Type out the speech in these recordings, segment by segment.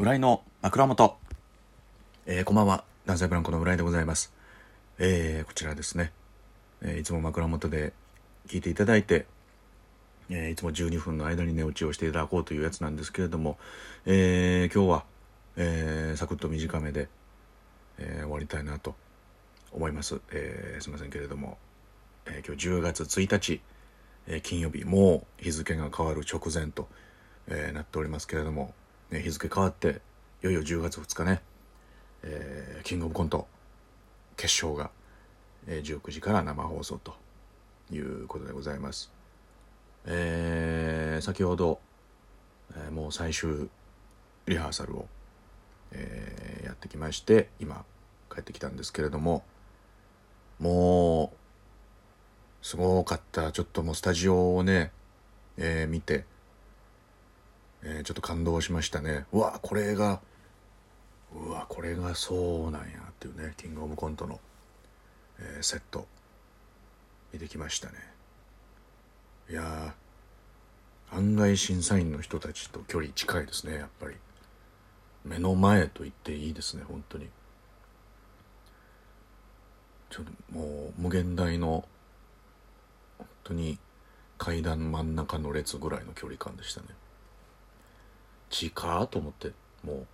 浦井の枕元。えー、こんばんは。男性ブランコの浦井でございます。えー、こちらですね。えー、いつも枕元で聞いていただいて、えー、いつも12分の間に寝落ちをしていただこうというやつなんですけれども、えー、今日は、えー、サクッと短めで、えー、終わりたいなと思います。えー、すいませんけれども、えー、今日10月1日、えー、金曜日、もう日付が変わる直前と、えー、なっておりますけれども、ね、日付変わっていよいよ10月2日ね、えー、キングオブコント決勝が、えー、19時から生放送ということでございます。えー、先ほど、えー、もう最終リハーサルを、えー、やってきまして今帰ってきたんですけれどももうすごかったちょっともうスタジオをね、えー、見てえー、ちょっと感動しましたね。うわこれがうわこれがそうなんやっていうねキングオブコントの、えー、セット。見てきましたね。いや案外審査員の人たちと距離近いですねやっぱり。目の前と言っていいですね本当に。ちょっともう無限大の本当に階段真ん中の列ぐらいの距離感でしたね。近と思っても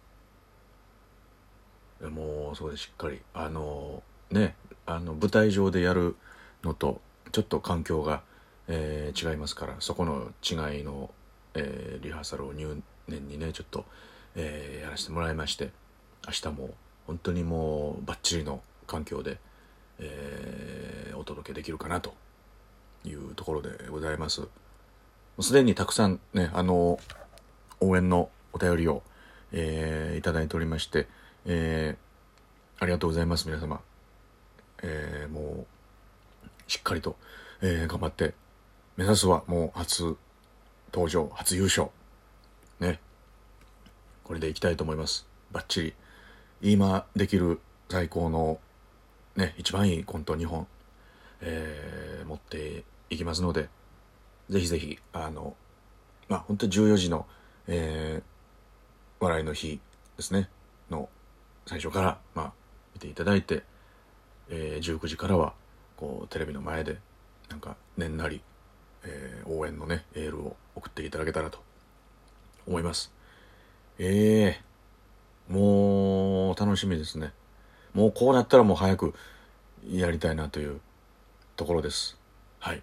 うもうそうでしっかりあのねあの舞台上でやるのとちょっと環境が、えー、違いますからそこの違いの、えー、リハーサルを入念にねちょっと、えー、やらせてもらいまして明日も本当にもうバッチリの環境で、えー、お届けできるかなというところでございます。すでにたくさんねあの応援のお便りを、えー、いただいておりまして、えー、ありがとうございます、皆様。えー、もう、しっかりと、えー、頑張って、目指すはもう初登場、初優勝。ね。これでいきたいと思います。バッチリ。今できる最高の、ね、一番いいコント2本、えー、持っていきますので、ぜひぜひ、あの、まあ、本当に14時の、えー、笑いの日ですね、の最初から、まあ、見ていただいて、えー、19時からは、こう、テレビの前で、なんか、年なり、えー、応援のね、エールを送っていただけたらと思います。ええー、もう、楽しみですね。もうこうなったらもう早くやりたいなというところです。はい。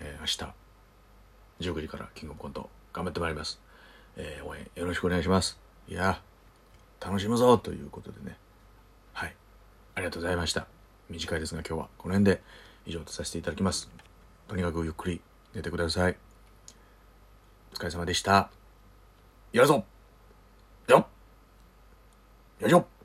えー、明日、19時からキングオブコント頑張ってまいります。えー、応援よろしくお願いします。いや、楽しむぞということでね。はい。ありがとうございました。短いですが今日はこの辺で以上とさせていただきます。とにかくゆっくり寝てください。お疲れ様でした。やるぞよっよいしょ